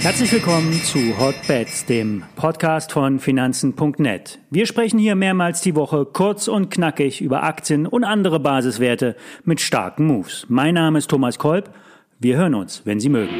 Herzlich willkommen zu Hot Bets, dem Podcast von Finanzen.net. Wir sprechen hier mehrmals die Woche kurz und knackig über Aktien und andere Basiswerte mit starken Moves. Mein Name ist Thomas Kolb. Wir hören uns, wenn Sie mögen.